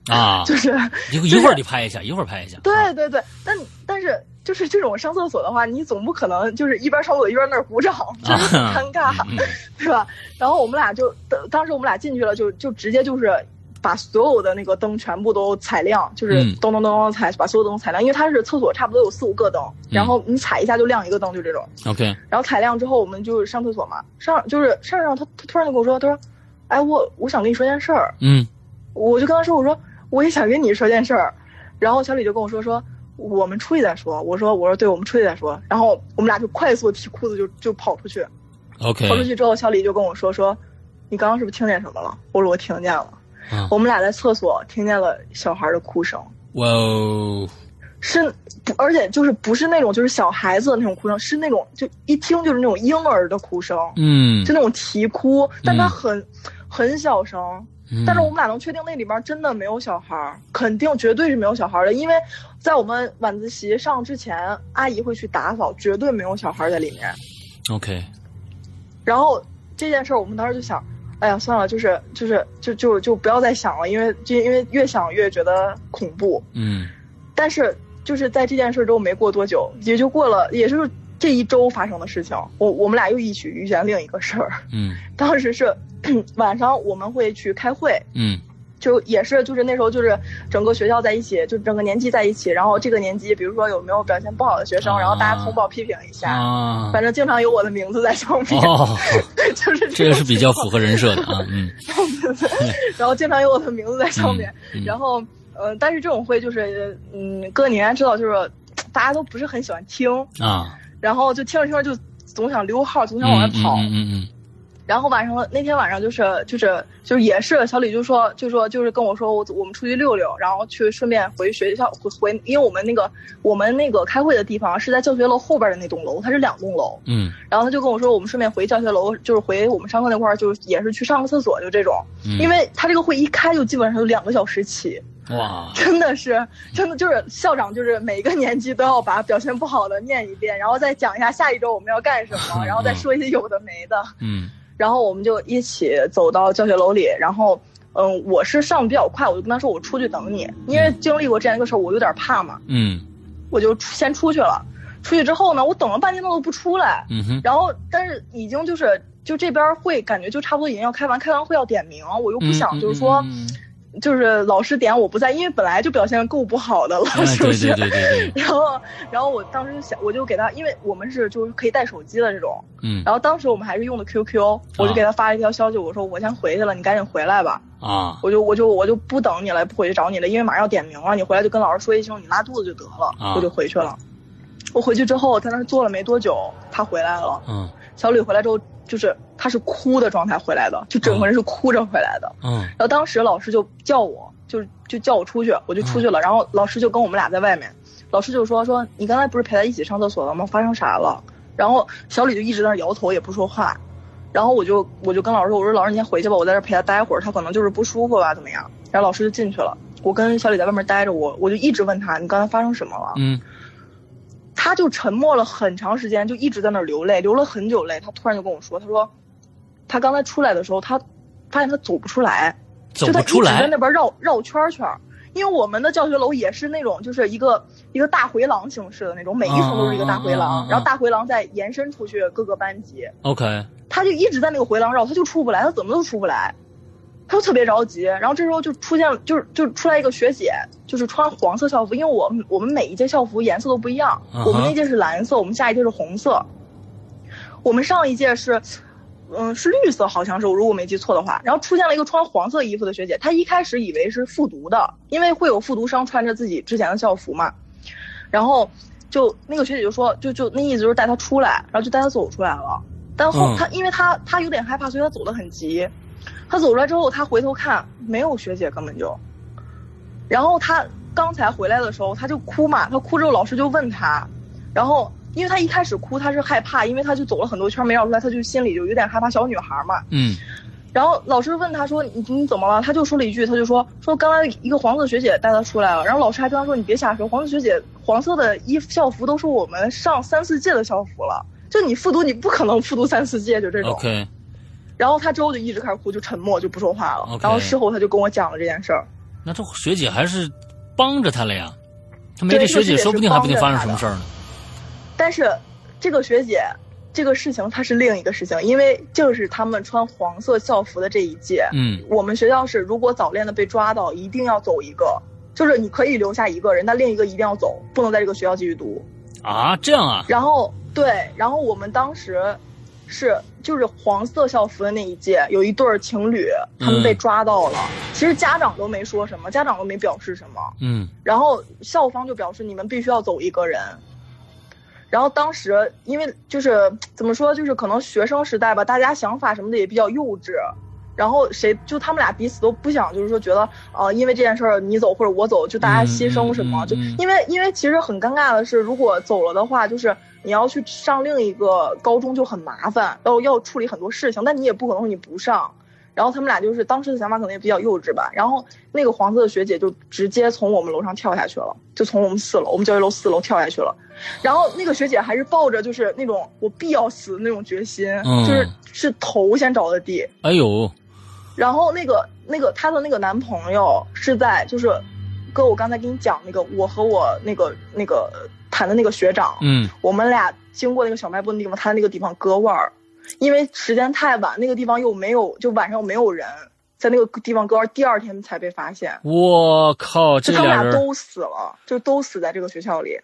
啊，就是一会一会儿你拍一下，一会儿拍一下。啊对对对，但但是就是这种上厕所的话，你总不可能就是一边上厕所一边那儿鼓掌，就是很尴尬，对吧？然后我们俩就当当时我们俩进去了，就就直接就是把所有的那个灯全部都踩亮，就是咚咚咚踩，把所有灯踩亮，因为它是厕所差不多有四五个灯，然后你踩一下就亮一个灯，就这种。OK，然后踩亮之后，我们就上厕所嘛，上就是上上他他突然就跟我说，他说，哎我我想跟你说件事儿，嗯。我就跟他说，我说我也想跟你说件事儿，然后小李就跟我说说我们出去再说，我说我说对，我们出去再说，然后我们俩就快速提裤子就就跑出去，OK。跑出去之后，小李就跟我说说，你刚刚是不是听见什么了？我说我听见了，啊，我们俩在厕所听见了小孩的哭声，哇哦，是而且就是不是那种就是小孩子的那种哭声，是那种就一听就是那种婴儿的哭声，嗯，就那种啼哭，但他嗯很、小声。嗯但是我们俩能确定那里面真的没有小孩儿，肯定绝对是没有小孩儿的，因为在我们晚自习上之前，阿姨会去打扫，绝对没有小孩儿在里面。OK，然后这件事儿，我们当时就想，哎呀，算了，就是就是就就就不要再想了，因为就因为越想越觉得恐怖。嗯但是就是在这件事之后没过多久，也就过了，也就是这一周发生的事情，我我们俩又一起遇见另一个事儿。嗯当时是晚上我们会去开会，嗯。就也是就是那时候就是整个学校在一起，就整个年级在一起，然后这个年级比如说有没有表现不好的学生，啊。然后大家通报批评一下，啊，反正经常有我的名字在上面，哦，就是这个是比较符合，人设的啊，嗯。然后经常有我的名字在上面，嗯嗯。然后呃，但是这种会就是嗯，哥你应该知道，就是大家都不是很喜欢听，啊，然后就听着听着就总想溜号，总想往外跑，嗯嗯嗯然后晚上那天晚上就是就是就是也是小李就说就说就是跟我说我我们出去溜溜，然后去顺便回学校回回，因为我们那个我们那个开会的地方是在教学楼后边的那栋楼，它是两栋楼。嗯然后他就跟我说我们顺便回教学楼，就是回我们上课那块儿，就是也是去上个厕所，就这种。嗯，因为他这个会一开就基本上有两个小时起，哇，真的是真的就是校长就是每个年级都要把表现不好的念一遍，然后再讲一下下一周我们要干什么，然后再说一些有的没的。嗯然后我们就一起走到教学楼里，然后，嗯，我是上的比较快，我就跟他说我出去等你，因为经历过这样一个事儿，我有点怕嘛，嗯我就先出去了。出去之后呢，我等了半天他都不出来，嗯哼，然后但是已经就是就这边会感觉就差不多已经要开完，开完会要点名，我又不想就是说。嗯嗯嗯就是老师点我不在，因为本来就表现够不好的了，嗯是不是？对对对对对，然后，然后我当时就想，我就给他，因为我们是就是可以带手机的这种，嗯然后当时我们还是用的 QQ，我就给他发了一条消息，我说我先回去了，你赶紧回来吧。啊我就我就我就不等你了，不回去找你了，因为马上要点名了，你回来就跟老师说一声你拉肚子就得了，啊我就回去了。我回去之后，在那儿坐了没多久，他回来了。嗯小吕回来之后，就是他是哭的状态回来的，就整个人是哭着回来的。嗯然后当时老师就叫我，就就叫我出去，我就出去了。然后老师就跟我们俩在外面，老师就说说你刚才不是陪他一起上厕所了吗？发生啥了？然后小李就一直在那摇头，也不说话。然后我就我就跟老师说，我说老师你先回去吧，我在这陪他待会儿，他可能就是不舒服吧，怎么样？然后老师就进去了。我跟小李在外面待着，我我就一直问他，你刚才发生什么了？嗯他就沉默了很长时间，就一直在那儿流泪，流了很久泪。他突然就跟我说，他说，他刚才出来的时候，他发现他走不出来，走就他一直不出来在那边绕绕圈圈儿。因为我们的教学楼也是那种，就是一个一个大回廊形式的那种，每一层都是一个大回廊，然后大回廊再延伸出去各个班级，OK，他就一直在那个回廊绕，他就出不来，他怎么都出不来，他就特别着急。然后这时候就出现，就是就出来一个学姐，就是穿黄色校服，因为我们我们每一届校服颜色都不一样，我们那届是蓝色，我们下一届是红色，我们上一届是。嗯，是绿色，好像是，我如果没记错的话。然后出现了一个穿黄色衣服的学姐，她一开始以为是复读的，因为会有复读生穿着自己之前的校服嘛。然后就那个学姐就说，就就那意思就是带她出来，然后就带她走出来了。但后嗯她因为她她有点害怕，所以她走得很急。她走出来之后，他回头看没有学姐，根本就。然后他刚才回来的时候，他就哭嘛，他哭之后老师就问他，然后因为他一开始哭，他是害怕，因为他就走了很多圈没绕出来，他就心里就有点害怕小女孩嘛。嗯然后老师问他说：“你你怎么了？”他就说了一句，他就说说刚才一个黄色学姐带他出来了。然后老师还跟他说：“你别瞎说，黄色学姐黄色的衣服校服都是我们上三四届的校服了，就你复读你不可能复读三四届，就这种。，OK，然后他之后就一直开始哭，就沉默就不说话了。然后事后他就跟我讲了这件事儿。那这学姐还是帮着他了呀？他没这学姐，说不定还不定发生什么事儿呢。但是这个学姐这个事情它是另一个事情，因为就是他们穿黄色校服的这一届，嗯我们学校是，如果早恋的被抓到，一定要走一个，就是你可以留下一个人，但另一个一定要走，不能在这个学校继续读。啊，这样啊，然后对，然后我们当时是就是黄色校服的那一届，有一对儿情侣，他们被抓到了。其实家长都没说什么，家长都没表示什么，嗯然后校方就表示你们必须要走一个人。然后当时因为就是怎么说，就是可能学生时代吧，大家想法什么的也比较幼稚。然后谁就他们俩彼此都不想，就是说觉得呃，因为这件事儿你走或者我走，就大家牺牲什么，就嗯嗯嗯因为因为其实很尴尬的是，如果走了的话，就是你要去上另一个高中就很麻烦，要要处理很多事情，但你也不可能说你不上。然后他们俩就是当时的想法可能也比较幼稚吧。然后那个黄色的学姐就直接从我们楼上跳下去了，就从我们四楼，我们教学楼四楼跳下去了。然后那个学姐还是抱着就是那种我必要死的那种决心，嗯就是是头先着的地。哎呦，然后那个那个她的那个男朋友是在就是，哥我刚才给你讲那个我和我那个那个谈的那个学长，嗯我们俩经过那个小卖部的地方，他那个地方割腕儿，因为时间太晚，那个地方又没有，就晚上又没有人，在那个地方割腕，第二天才被发现，我靠，这就他们俩都死了，就都死在这个学校里。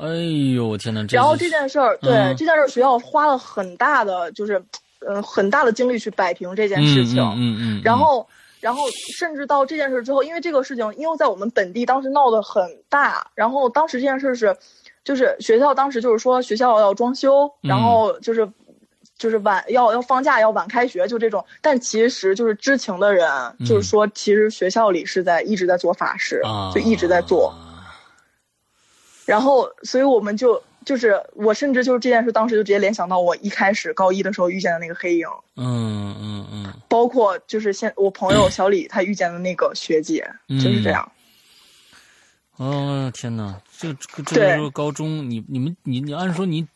哎呦我天哪！然后这件事儿，对、嗯这件事儿，学校花了很大的，就是，嗯、很大的精力去摆平这件事情。嗯嗯然后，然后甚至到这件事之后，因为这个事情，因为在我们本地当时闹得很大，然后当时这件事是，就是学校当时就是说学校要装修，嗯然后就是。就是晚要要放假要晚开学就这种，但其实就是知情的人，就是说其实学校里是在一直在做法事，就一直在做。然后，所以我们就就是我甚至就是这件事，当时就直接联想到我一开始高一的时候遇见的那个黑影，嗯嗯嗯，包括就是现我朋友小李他遇见的那个学姐，嗯就是这样。哦天哪，这个这个这对个时候高中，你你们你你按说你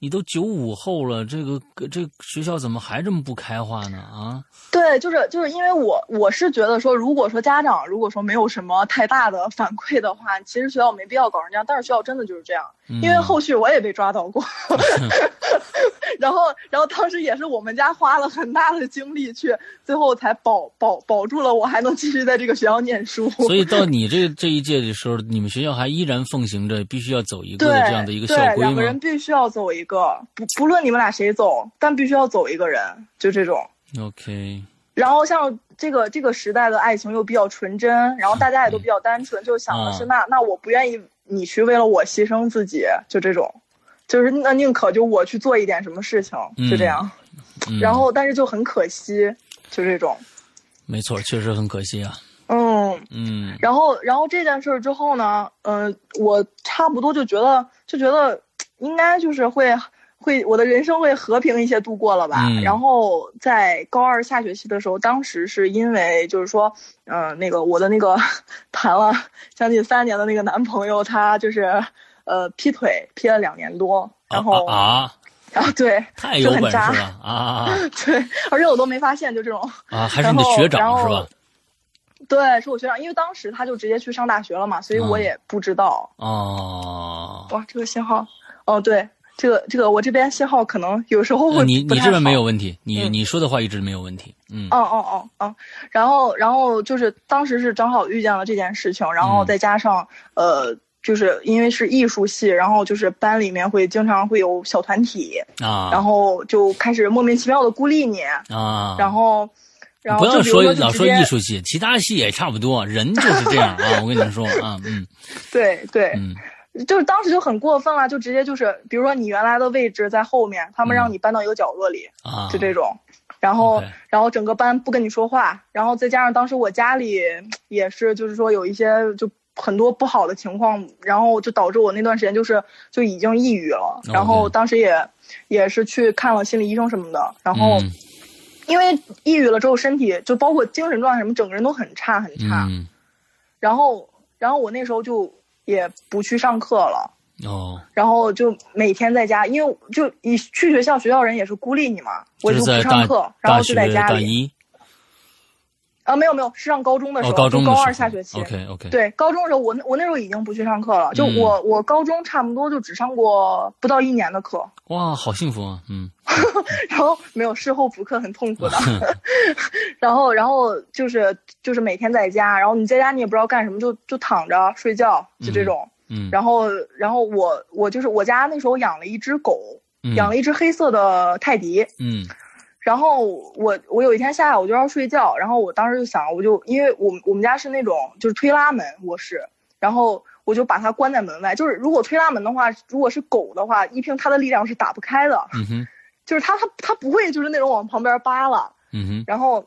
你都九五后了，这个这个学校怎么还这么不开化呢？啊，对，就是就是因为我我是觉得说，如果说家长如果说没有什么太大的反馈的话，其实学校没必要搞成这样。但是学校真的就是这样，因为后续我也被抓到过，然后然后当时也是我们家花了很大的精力去，最后才保保保住了我还能继续在这个学校念书。所以到你这这一届的时候，你们学校还依然奉行着必须要走一个的这样的一个校对，规两个人必须要走一个，不不论你们俩谁走，但必须要走一个人，就这种。？OK，然后像这个这个时代的爱情又比较纯真，然后大家也都比较单纯，就想的是嗯那那我不愿意你去为了我牺牲自己，就这种，就是那宁可就我去做一点什么事情，就这样。嗯、然后但是就很可惜，就这种，没错，确实很可惜啊。嗯。嗯然后，然后这件事儿之后呢，嗯、我差不多就觉得，就觉得应该就是会会我的人生会和平一些度过了吧。嗯然后在高二下学期的时候，当时是因为就是说，嗯、那个我的那个 谈了将近三年的那个男朋友，他就是呃劈腿劈了两年多，然后、啊啊，然后 对，太有本事就很渣了啊对，而且我都没发现，就这种。啊！还是你的学长是吧？对，是我学长，因为当时他就直接去上大学了嘛，所以我也不知道。哦，哇，这个信号，哦，对，这个这个我这边信号可能有时候会你你这边没有问题，你嗯。你说的话一直没有问题。嗯。哦哦哦哦，然后然后就是当时是正好遇见了这件事情，然后嗯。再加上、呃，就是因为是艺术系，然后就是班里面会经常会有小团体，啊，然后就开始莫名其妙的孤立你，啊，然后然后不要说老说艺术系，其他系也差不多，人就是这样啊。我跟你们说啊，嗯。对 对，嗯就是当时就很过分了，就直接就是比如说你原来的位置在后面，他们让你搬到一个角落里，啊，就这种。然后然后整个班不跟你说话，然后再加上当时我家里也是，就是说有一些就很多不好的情况，然后就导致我那段时间就是就已经抑郁了。然后当时也也是去看了心理医生什么的，然后嗯因为抑郁了之后身体就包括精神状态什么，整个人都很差很差。嗯然后然后我那时候就也不去上课了。哦，然后就每天在家，因为就你去学校，学校人也是孤立你嘛，我就不上课，然后就在家里。大一啊，没有没有，是上高中的时哦，候，就高高中的时候二下学期。OK OK，对，高中的时候我我那时候已经不去上课了，就嗯。我、我高中差不多就只上过不到一年的课，哇，好幸福啊，嗯。然后没有事后补课很痛苦的，然后然后就是就是每天在家，然后你在家你也不知道干什么，就就躺着睡觉，就这种。嗯，然后然后我我就是我家那时候养了一只狗，嗯。养了一只黑色的泰迪，嗯然后我我有一天下午我就要睡觉，然后我当时就想，我就因为我们我们家是那种就是推拉门卧室，然后我就把它关在门外。就是如果推拉门的话，如果是狗的话，依凭它的力量是打不开的，嗯哼就是它它它不会就是那种往旁边扒拉。嗯哼然后，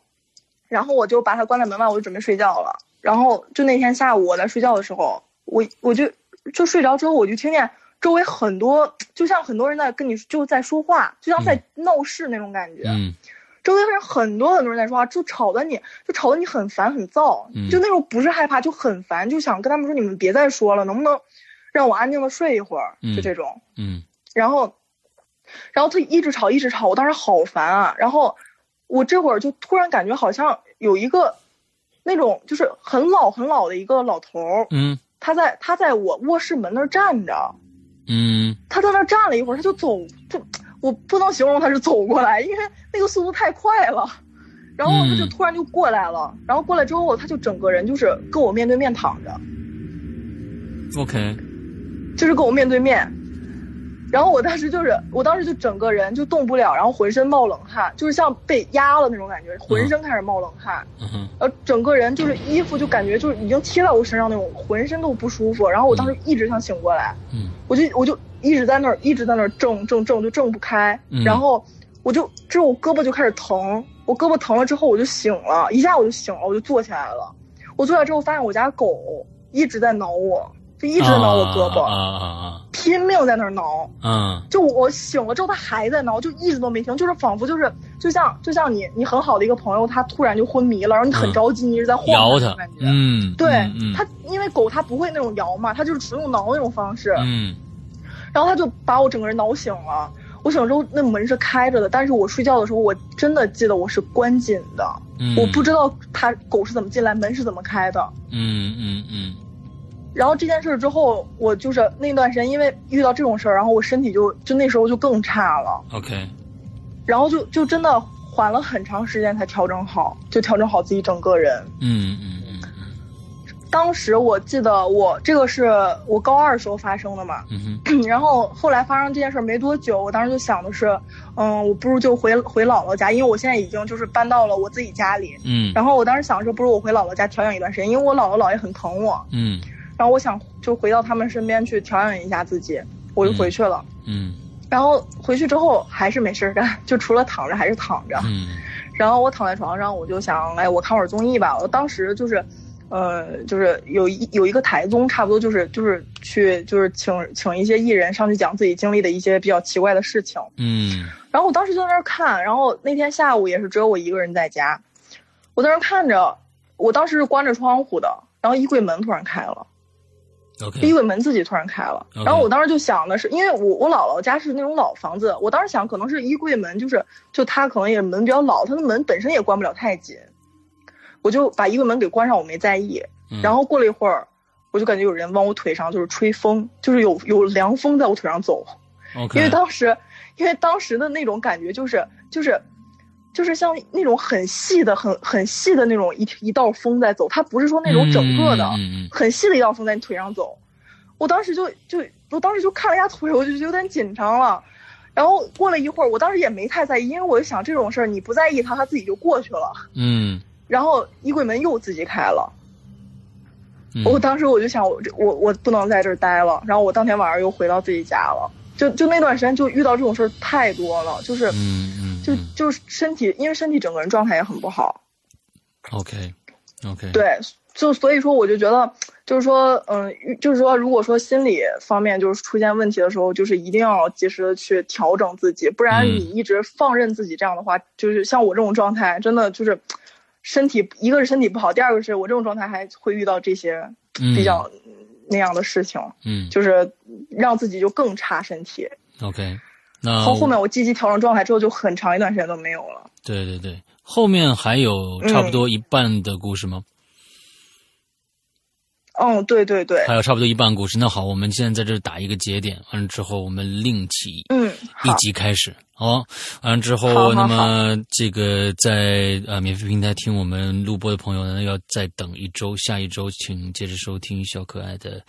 然后我就把它关在门外，我就准备睡觉了。然后就那天下午我在睡觉的时候，我我就就睡着之后，我就听见周围很多，就像很多人在跟你就在说话，就像在闹事那种感觉。嗯周围人很多很多人在说话，就吵得你，就吵得你很烦很燥，嗯就那种不是害怕，就很烦，就想跟他们说你们别再说了，能不能让我安静的睡一会儿？嗯就这种。嗯然后，然后他一直吵一直吵，我当时好烦啊。然后我这会儿就突然感觉好像有一个那种就是很老很老的一个老头儿，嗯他在他在我卧室门那儿站着，嗯他在那儿站了一会儿，他就走，就我不能形容他是走过来，因为那个速度太快了。然后他就嗯突然就过来了，然后过来之后，他就整个人就是跟我面对面躺着，OK 就是跟我面对面。然后我当时就是，我当时就整个人就动不了，然后浑身冒冷汗，就是像被压了那种感觉，浑身开始冒冷汗，嗯哼然后整个人就是衣服就感觉就是已经贴在我身上那种，浑身都不舒服。然后我当时一直想醒过来，嗯我就我就一直在那儿一直在那儿挣挣挣，就挣不开。嗯然后我就之后我胳膊就开始疼，我胳膊疼了之后我就醒了，一下我就醒了，我就坐起来了。我坐起来之后发现我家狗一直在挠我，就一直挠我胳膊，拼命在那儿挠。啊啊就我醒了之后，它还在挠，就一直都没停，就是仿佛就是就像就像你你很好的一个朋友，他突然就昏迷了，然后你很着急，你一直在晃摇它它那种感觉。嗯对嗯嗯它，因为狗它不会那种摇嘛，它就是只用挠那种方式。嗯然后它就把我整个人挠醒了。我醒了之后，那门是开着的，但是我睡觉的时候，我真的记得我是关紧的，嗯我不知道它狗是怎么进来，门是怎么开的。嗯嗯嗯然后这件事之后，我就是那段时间，因为遇到这种事儿，然后我身体就就那时候就更差了。OK 然后就就真的缓了很长时间才调整好，就调整好自己整个人。嗯嗯嗯当时我记得我这个是我高二时候发生的嘛，嗯哼 然后后来发生这件事没多久，我当时就想的是，嗯，我不如就回回姥姥家，因为我现在已经就是搬到了我自己家里。嗯然后我当时想说，不如我回姥姥家调养一段时间，因为我姥姥姥爷很疼我，嗯 然后我想就回到他们身边去调养一下自己，我就回去了。嗯然后回去之后还是没事儿干，就除了躺着还是躺着。嗯然后我躺在床上，我就想，哎，我看会儿综艺吧。我当时就是，呃，就是有一有一个台综，差不多就是就是去就是请请一些艺人上去讲自己经历的一些比较奇怪的事情。嗯然后我当时就在那儿看，然后那天下午也是只有我一个人在家，我在那儿看着，我当时是关着窗户的，然后衣柜门突然开了。衣柜门自己突然开了，然后我当时就想的是，因为我我姥姥家是那种老房子，我当时想可能是衣柜门，就是就它可能也门比较老，它的门本身也关不了太紧。我就把衣柜门给关上，我没在意。嗯然后过了一会儿，我就感觉有人往我腿上就是吹风，就是有有凉风在我腿上走。因为当时，因为当时的那种感觉就是就是就是像那种很细的、很很细的那种一一道风在走，它不是说那种整个的，很细的一道风在你腿上走。我当时就就我当时就看了一下腿，我就有点紧张了。然后过了一会儿，我当时也没太在意，因为我就想这种事儿你不在意它，它自己就过去了。嗯 然后衣柜门又自己开了，嗯，我当时我就想，我这我我不能在这儿待了。然后我当天晚上又回到自己家了。就就那段时间就遇到这种事儿太多了，就是嗯嗯就嗯。就是身体，因为身体整个人状态也很不好。OK OK 对，就所以说我就觉得，就是说，嗯，就是说，如果说心理方面就是出现问题的时候，就是一定要及时的去调整自己，不然嗯。你一直放任自己这样的话，就是像我这种状态，真的就是身体，一个是身体不好，第二个是我这种状态还会遇到这些比较那样的事情，嗯就是让自己就更差身体。OK，那后后面我积极调整状态之后，就很长一段时间都没有了。对对对，后面还有差不多一半的故事吗？嗯，对对对，还有差不多一半故事。那好，我们现在在这打一个节点，完了之后我们另起嗯，一，集开始，好？完了之后，那么这个在呃免费平台听我们录播的朋友呢，要再等一周，下一周请接着收听小可爱的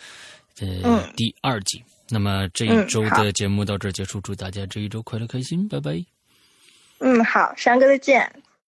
呃、嗯第二集。那么这一嗯周的节目到这儿结束，祝大家这一周快乐开心，拜拜。嗯，好，山哥再见。